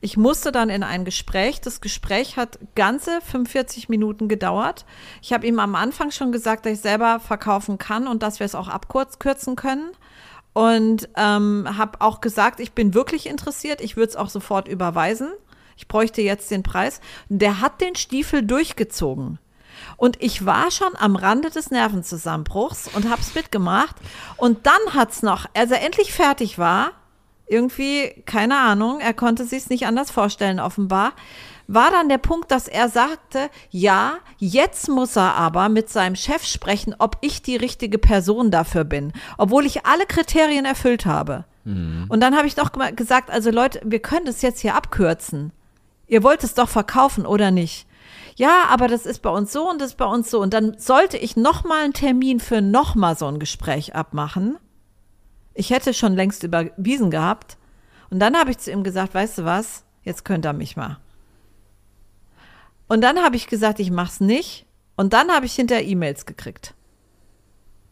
ich musste dann in ein Gespräch. Das Gespräch hat ganze 45 Minuten gedauert. Ich habe ihm am Anfang schon gesagt, dass ich selber verkaufen kann und dass wir es auch abkürzen können. Und ähm, habe auch gesagt, ich bin wirklich interessiert. Ich würde es auch sofort überweisen. Ich bräuchte jetzt den Preis. Der hat den Stiefel durchgezogen. Und ich war schon am Rande des Nervenzusammenbruchs und habe es mitgemacht. Und dann hat es noch, als er endlich fertig war, irgendwie, keine Ahnung, er konnte sich nicht anders vorstellen, offenbar, war dann der Punkt, dass er sagte, ja, jetzt muss er aber mit seinem Chef sprechen, ob ich die richtige Person dafür bin, obwohl ich alle Kriterien erfüllt habe. Mhm. Und dann habe ich doch gesagt, also Leute, wir können das jetzt hier abkürzen. Ihr wollt es doch verkaufen oder nicht? Ja, aber das ist bei uns so und das ist bei uns so. Und dann sollte ich noch mal einen Termin für noch mal so ein Gespräch abmachen. Ich hätte schon längst überwiesen gehabt. Und dann habe ich zu ihm gesagt, weißt du was, jetzt könnt ihr mich mal. Und dann habe ich gesagt, ich mach's nicht. Und dann habe ich hinter E-Mails gekriegt.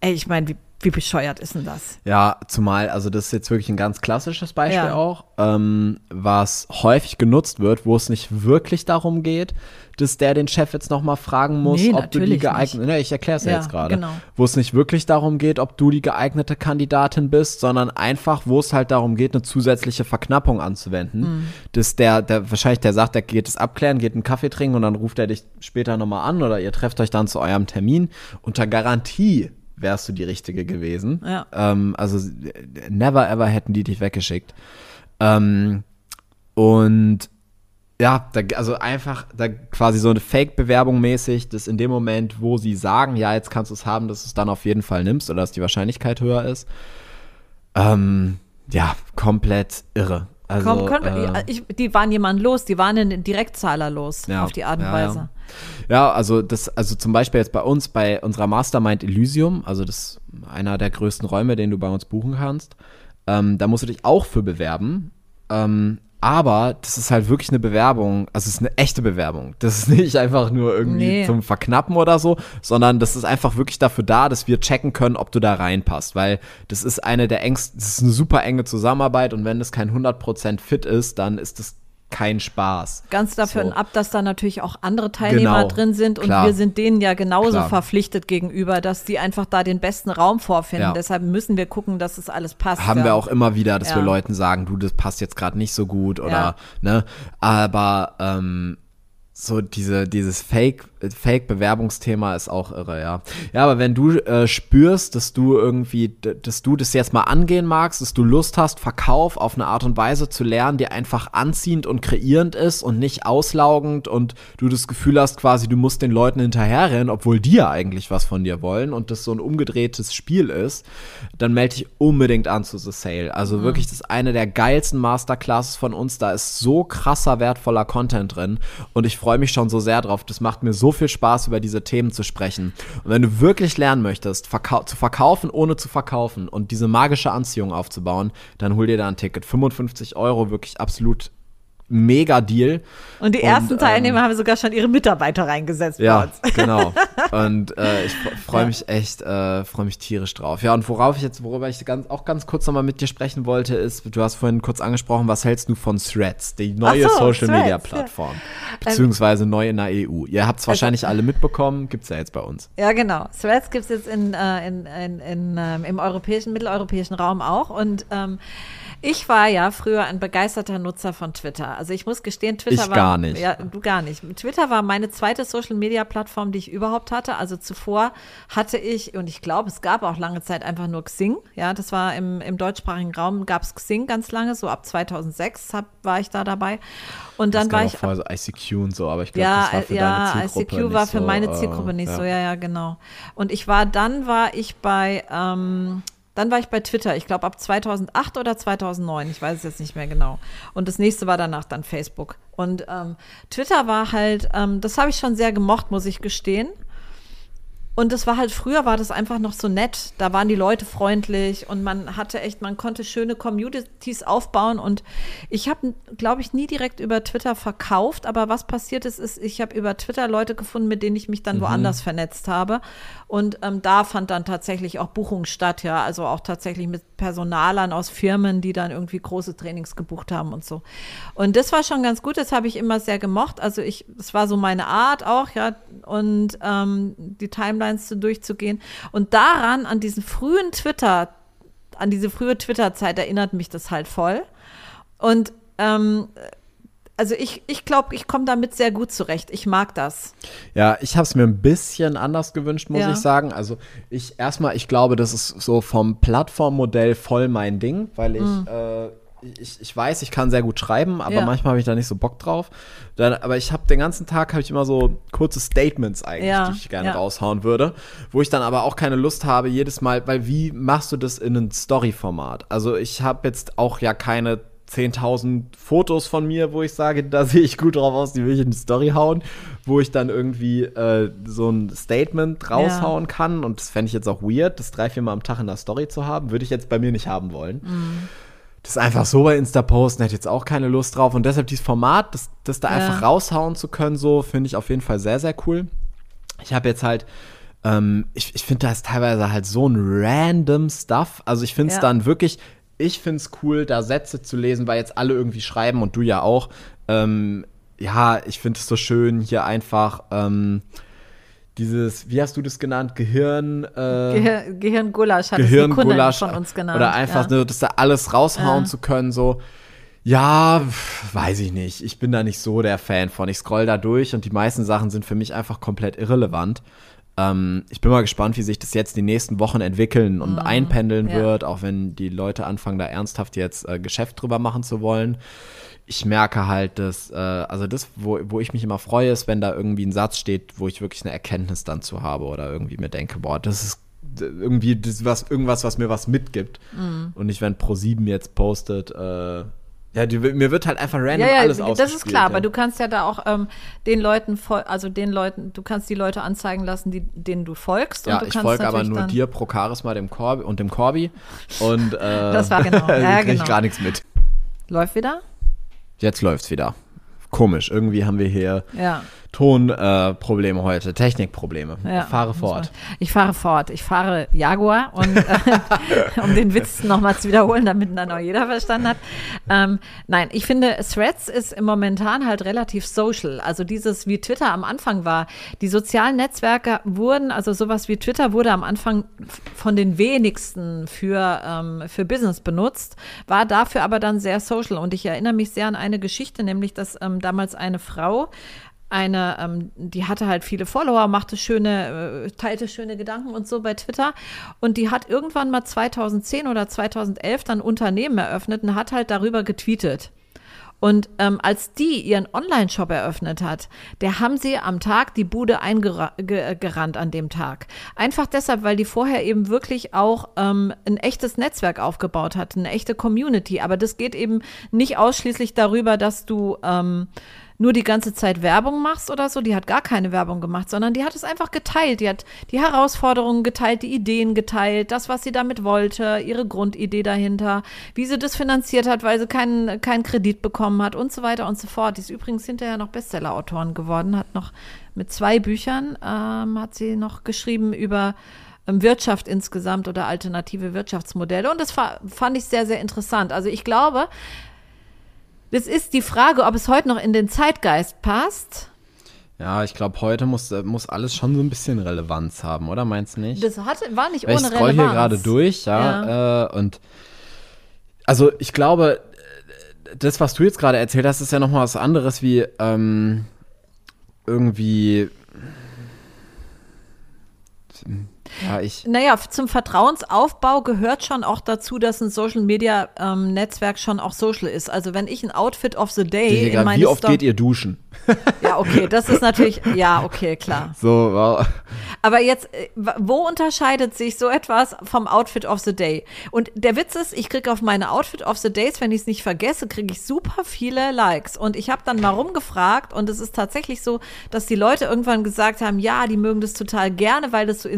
Ey, ich meine, wie wie bescheuert ist denn das? Ja, zumal, also das ist jetzt wirklich ein ganz klassisches Beispiel ja. auch, ähm, was häufig genutzt wird, wo es nicht wirklich darum geht, dass der den Chef jetzt nochmal fragen muss, nee, ob du die geeignete, ne, ich erkläre es ja, ja, jetzt gerade, genau. wo es nicht wirklich darum geht, ob du die geeignete Kandidatin bist, sondern einfach, wo es halt darum geht, eine zusätzliche Verknappung anzuwenden, mhm. dass der, der, wahrscheinlich der sagt, der geht es abklären, geht einen Kaffee trinken und dann ruft er dich später nochmal an oder ihr trefft euch dann zu eurem Termin unter Garantie wärst du die Richtige gewesen. Ja. Ähm, also never ever hätten die dich weggeschickt. Ähm, und ja, da, also einfach da quasi so eine Fake-Bewerbung mäßig, dass in dem Moment, wo sie sagen, ja, jetzt kannst du es haben, dass du es dann auf jeden Fall nimmst oder dass die Wahrscheinlichkeit höher ist. Ähm, ja, komplett irre. Also, Komm, können wir, äh, ich, die waren jemand los, die waren einen Direktzahler los, ja, auf die Art und ja, Weise. Ja. ja. also das, also zum Beispiel jetzt bei uns, bei unserer Mastermind Elysium, also das ist einer der größten Räume, den du bei uns buchen kannst, ähm, da musst du dich auch für bewerben. Ähm, aber das ist halt wirklich eine Bewerbung, also es ist eine echte Bewerbung. Das ist *laughs* nicht einfach nur irgendwie nee. zum Verknappen oder so, sondern das ist einfach wirklich dafür da, dass wir checken können, ob du da reinpasst. Weil das ist eine der engsten, das ist eine super enge Zusammenarbeit und wenn das kein 100% fit ist, dann ist das kein Spaß. Ganz dafür so. ab, dass da natürlich auch andere Teilnehmer genau, drin sind und klar. wir sind denen ja genauso klar. verpflichtet gegenüber, dass die einfach da den besten Raum vorfinden. Ja. Deshalb müssen wir gucken, dass es alles passt. Haben ja. wir auch immer wieder, dass ja. wir Leuten sagen, du, das passt jetzt gerade nicht so gut oder ne, aber ähm, so diese, dieses Fake, Fake-Bewerbungsthema ist auch irre, ja. Ja, aber wenn du äh, spürst, dass du irgendwie, dass du das jetzt mal angehen magst, dass du Lust hast, Verkauf auf eine Art und Weise zu lernen, die einfach anziehend und kreierend ist und nicht auslaugend und du das Gefühl hast, quasi, du musst den Leuten hinterherrennen, obwohl die ja eigentlich was von dir wollen und das so ein umgedrehtes Spiel ist, dann melde dich unbedingt an zu The Sale. Also mhm. wirklich, das ist eine der geilsten Masterclasses von uns. Da ist so krasser, wertvoller Content drin und ich freue freue mich schon so sehr drauf. Das macht mir so viel Spaß, über diese Themen zu sprechen. Und wenn du wirklich lernen möchtest, verkau zu verkaufen, ohne zu verkaufen und diese magische Anziehung aufzubauen, dann hol dir da ein Ticket. 55 Euro, wirklich absolut mega Deal. Und die ersten und, Teilnehmer ähm, haben sogar schon ihre Mitarbeiter reingesetzt. Ja, *laughs* genau. Und äh, ich freue mich ja. echt, äh, freue mich tierisch drauf. Ja, und worauf ich jetzt, worüber ich ganz, auch ganz kurz nochmal mit dir sprechen wollte, ist, du hast vorhin kurz angesprochen, was hältst du von Threads, die neue so, Social Threads, Media Plattform, ja. beziehungsweise ähm, neu in der EU. Ihr habt es also wahrscheinlich also, alle mitbekommen, gibt es ja jetzt bei uns. Ja, genau. Threads gibt es jetzt in, äh, in, in, in ähm, im europäischen, mitteleuropäischen Raum auch und ähm, ich war ja früher ein begeisterter Nutzer von Twitter. Also ich muss gestehen, Twitter ich war. gar nicht. Ja, du gar nicht. Twitter war meine zweite Social Media Plattform, die ich überhaupt hatte. Also zuvor hatte ich, und ich glaube, es gab auch lange Zeit einfach nur Xing. Ja, das war im, im deutschsprachigen Raum, gab es Xing ganz lange, so ab 2006 hab, war ich da dabei. Und dann war ich. Vorher so ICQ und so, aber ich glaube, ja, das war für ja, deine Zielgruppe ICQ war für so, meine Zielgruppe nicht ja. so, ja, ja, genau. Und ich war, dann war ich bei, ähm, dann war ich bei Twitter, ich glaube ab 2008 oder 2009, ich weiß es jetzt nicht mehr genau. Und das nächste war danach dann Facebook. Und ähm, Twitter war halt, ähm, das habe ich schon sehr gemocht, muss ich gestehen. Und das war halt, früher war das einfach noch so nett. Da waren die Leute freundlich und man hatte echt, man konnte schöne Communities aufbauen. Und ich habe, glaube ich, nie direkt über Twitter verkauft. Aber was passiert ist, ist, ich habe über Twitter Leute gefunden, mit denen ich mich dann mhm. woanders vernetzt habe. Und ähm, da fand dann tatsächlich auch Buchung statt, ja. Also auch tatsächlich mit Personalern aus Firmen, die dann irgendwie große Trainings gebucht haben und so. Und das war schon ganz gut. Das habe ich immer sehr gemocht. Also ich, es war so meine Art auch, ja. Und ähm, die Timeline Timelines durchzugehen. Und daran, an diesen frühen Twitter, an diese frühe Twitter-Zeit erinnert mich das halt voll. Und ähm, also ich, ich glaube, ich komme damit sehr gut zurecht. Ich mag das. Ja, ich habe es mir ein bisschen anders gewünscht, muss ja. ich sagen. Also ich erstmal, ich glaube, das ist so vom Plattformmodell voll mein Ding, weil ich mhm. äh, ich, ich weiß, ich kann sehr gut schreiben, aber ja. manchmal habe ich da nicht so Bock drauf. Dann, aber ich habe den ganzen Tag habe ich immer so kurze Statements eigentlich, ja. die ich gerne raushauen würde, wo ich dann aber auch keine Lust habe jedes Mal, weil wie machst du das in ein Story-Format? Also ich habe jetzt auch ja keine 10.000 Fotos von mir, wo ich sage, da sehe ich gut drauf aus, die will ich in die Story hauen, wo ich dann irgendwie äh, so ein Statement raushauen ja. kann. Und das fände ich jetzt auch weird, das drei, vier Mal am Tag in der Story zu haben, würde ich jetzt bei mir nicht haben wollen. Mhm. Das einfach so bei Insta posten, hätte jetzt auch keine Lust drauf. Und deshalb dieses Format, das, das da ja. einfach raushauen zu können, so finde ich auf jeden Fall sehr, sehr cool. Ich habe jetzt halt ähm, ich, ich finde, da ist teilweise halt so ein random Stuff. Also ich finde es ja. dann wirklich ich finde es cool, da Sätze zu lesen, weil jetzt alle irgendwie schreiben und du ja auch. Ähm, ja, ich finde es so schön, hier einfach ähm, dieses, wie hast du das genannt? Gehirn. Äh, Gehir Gehirngulasch hat Gehirngulasch von uns genannt. Oder einfach, ja. ne, das da alles raushauen ja. zu können, so. Ja, weiß ich nicht. Ich bin da nicht so der Fan von. Ich scroll da durch und die meisten Sachen sind für mich einfach komplett irrelevant. Ähm, ich bin mal gespannt, wie sich das jetzt die nächsten Wochen entwickeln und mhm. einpendeln ja. wird, auch wenn die Leute anfangen, da ernsthaft jetzt äh, Geschäft drüber machen zu wollen. Ich merke halt, dass, äh, also das, wo, wo ich mich immer freue, ist, wenn da irgendwie ein Satz steht, wo ich wirklich eine Erkenntnis dann zu habe oder irgendwie mir denke, boah, das ist irgendwie das was, irgendwas, was mir was mitgibt. Mhm. Und nicht, wenn Pro7 jetzt postet, äh, ja, die, mir wird halt einfach random ja, ja, alles Das ist klar, ja. aber du kannst ja da auch ähm, den Leuten, also den Leuten, du kannst die Leute anzeigen lassen, die, denen du folgst. Ja, ich folge aber nur dir pro Charisma dem Corby und dem Corby und *laughs* äh, das war genau. *laughs* ja, krieg genau. ich gar nichts mit. Läuft wieder? Jetzt läuft's wieder. Komisch, irgendwie haben wir hier ja. Tonprobleme äh, heute, Technikprobleme. Ja, ich fahre fort. Ich fahre fort. Ich fahre Jaguar und äh, *laughs* um den Witz nochmal zu wiederholen, damit dann auch jeder verstanden hat. Ähm, nein, ich finde, Threads ist im momentan halt relativ social. Also dieses, wie Twitter am Anfang war. Die sozialen Netzwerke wurden, also sowas wie Twitter wurde am Anfang von den wenigsten für, ähm, für Business benutzt, war dafür aber dann sehr social. Und ich erinnere mich sehr an eine Geschichte, nämlich, dass ähm, damals eine Frau eine, ähm, die hatte halt viele Follower, machte schöne, äh, teilte schöne Gedanken und so bei Twitter. Und die hat irgendwann mal 2010 oder 2011 dann Unternehmen eröffnet und hat halt darüber getweetet. Und ähm, als die ihren Online-Shop eröffnet hat, der haben sie am Tag die Bude eingerannt an dem Tag. Einfach deshalb, weil die vorher eben wirklich auch ähm, ein echtes Netzwerk aufgebaut hat, eine echte Community. Aber das geht eben nicht ausschließlich darüber, dass du ähm, nur die ganze Zeit Werbung machst oder so. Die hat gar keine Werbung gemacht, sondern die hat es einfach geteilt. Die hat die Herausforderungen geteilt, die Ideen geteilt, das, was sie damit wollte, ihre Grundidee dahinter, wie sie das finanziert hat, weil sie keinen, keinen Kredit bekommen hat und so weiter und so fort. Die ist übrigens hinterher noch Bestseller-Autorin geworden, hat noch mit zwei Büchern, ähm, hat sie noch geschrieben über ähm, Wirtschaft insgesamt oder alternative Wirtschaftsmodelle. Und das fand ich sehr, sehr interessant. Also ich glaube, das ist die Frage, ob es heute noch in den Zeitgeist passt. Ja, ich glaube, heute muss, muss alles schon so ein bisschen Relevanz haben, oder meinst du nicht? Das hatte, war nicht Weil ohne ich scroll Relevanz. hier gerade durch, ja, ja. Äh, und also ich glaube, das, was du jetzt gerade erzählt hast, ist ja nochmal was anderes wie ähm, irgendwie ja, ich. Naja, zum Vertrauensaufbau gehört schon auch dazu, dass ein Social Media ähm, Netzwerk schon auch social ist. Also wenn ich ein Outfit of the Day in meine Wie oft Sto geht ihr duschen? *laughs* Ja, okay, das ist natürlich, ja, okay, klar. So, wow. Aber jetzt, äh, wo unterscheidet sich so etwas vom Outfit of the Day? Und der Witz ist, ich kriege auf meine Outfit of the Days, wenn ich es nicht vergesse, kriege ich super viele Likes. Und ich habe dann mal rumgefragt und es ist tatsächlich so, dass die Leute irgendwann gesagt haben, ja, die mögen das total gerne, weil das so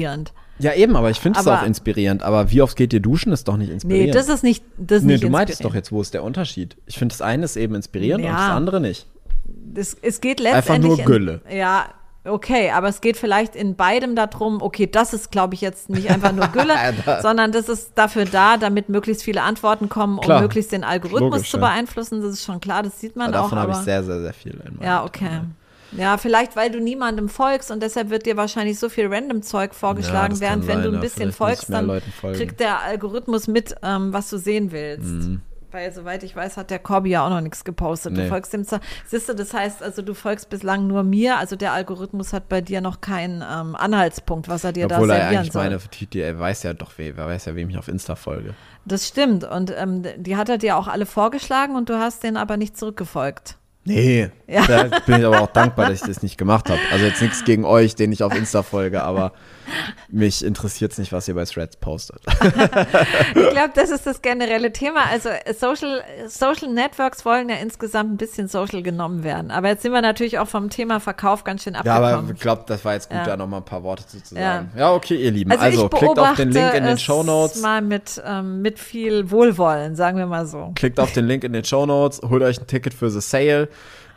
inspirierend. Ja, eben, aber ich finde es auch inspirierend. Aber wie oft geht ihr duschen, ist doch nicht inspirierend. Nee, das ist nicht. Das nee, du meintest doch jetzt, wo ist der Unterschied? Ich finde, das eine ist eben inspirierend ja. und das andere nicht. Das, es geht letztendlich. Einfach nur Gülle. In, ja, okay, aber es geht vielleicht in beidem darum, okay, das ist, glaube ich, jetzt nicht einfach nur Gülle, *laughs* sondern das ist dafür da, damit möglichst viele Antworten kommen, um klar. möglichst den Algorithmus Logisch, zu beeinflussen. Das ist schon klar, das sieht man aber auch. Davon habe ich sehr, sehr, sehr viel. In ja, okay. Internet. Ja, vielleicht, weil du niemandem folgst und deshalb wird dir wahrscheinlich so viel Random-Zeug vorgeschlagen, ja, während wenn sein, du ein bisschen folgst, dann kriegt der Algorithmus mit, ähm, was du sehen willst. Mhm. weil soweit ich weiß, hat der Corby ja auch noch nichts gepostet. Nee. Du folgst dem zwar, siehst du, das heißt, also du folgst bislang nur mir, also der Algorithmus hat bei dir noch keinen ähm, Anhaltspunkt, was er dir Obwohl da servieren er eigentlich meine, er weiß ja doch, wer weiß ja, wem ich auf Insta folge. Das stimmt und ähm, die hat er dir auch alle vorgeschlagen und du hast den aber nicht zurückgefolgt. Nee, ja. da bin ich aber auch dankbar, dass ich das nicht gemacht habe. Also jetzt nichts gegen euch, den ich auf Insta folge, aber mich interessiert es nicht, was ihr bei Threads postet. ich glaube, das ist das generelle Thema. Also Social, Social Networks wollen ja insgesamt ein bisschen social genommen werden. Aber jetzt sind wir natürlich auch vom Thema Verkauf ganz schön abgekommen. Ja, aber ich glaube, das war jetzt gut, ja. da nochmal ein paar Worte zu sagen. Ja. ja, okay, ihr Lieben. Also, also klickt auf den Link in den Show Notes. mal mit, ähm, mit viel Wohlwollen, sagen wir mal so. Klickt auf den Link in den Show Notes, holt euch ein Ticket für The Sale.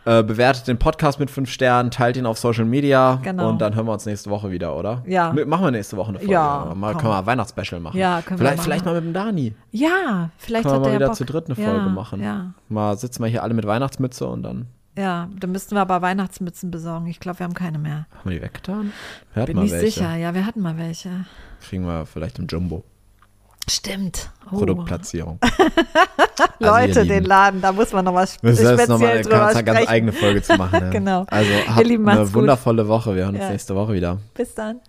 Äh, bewertet den Podcast mit fünf Sternen, teilt ihn auf Social Media genau. und dann hören wir uns nächste Woche wieder, oder? Ja. Machen wir nächste Woche eine Folge. Ja, mal, können wir ein Weihnachtsspecial machen. Ja, können vielleicht, wir vielleicht mal mit dem Dani. Ja, vielleicht können wir mal wieder Bock. zu dritt eine Folge ja, machen. Ja. Mal sitzen wir hier alle mit Weihnachtsmütze und dann. Ja, dann müssten wir aber Weihnachtsmützen besorgen. Ich glaube, wir haben keine mehr. Haben wir die weggetan? Wir Bin nicht welche. sicher. Ja, wir hatten mal welche. Kriegen wir vielleicht im Jumbo. Stimmt. Oh. Produktplatzierung. *laughs* Leute, also den Laden, da muss man noch was das speziell noch mal, drüber eine ganz eigene Folge zu machen. *laughs* Ja. genau. Also habt eine wundervolle gut. Woche. Wir hören uns ja. nächste Woche wieder. Bis dann.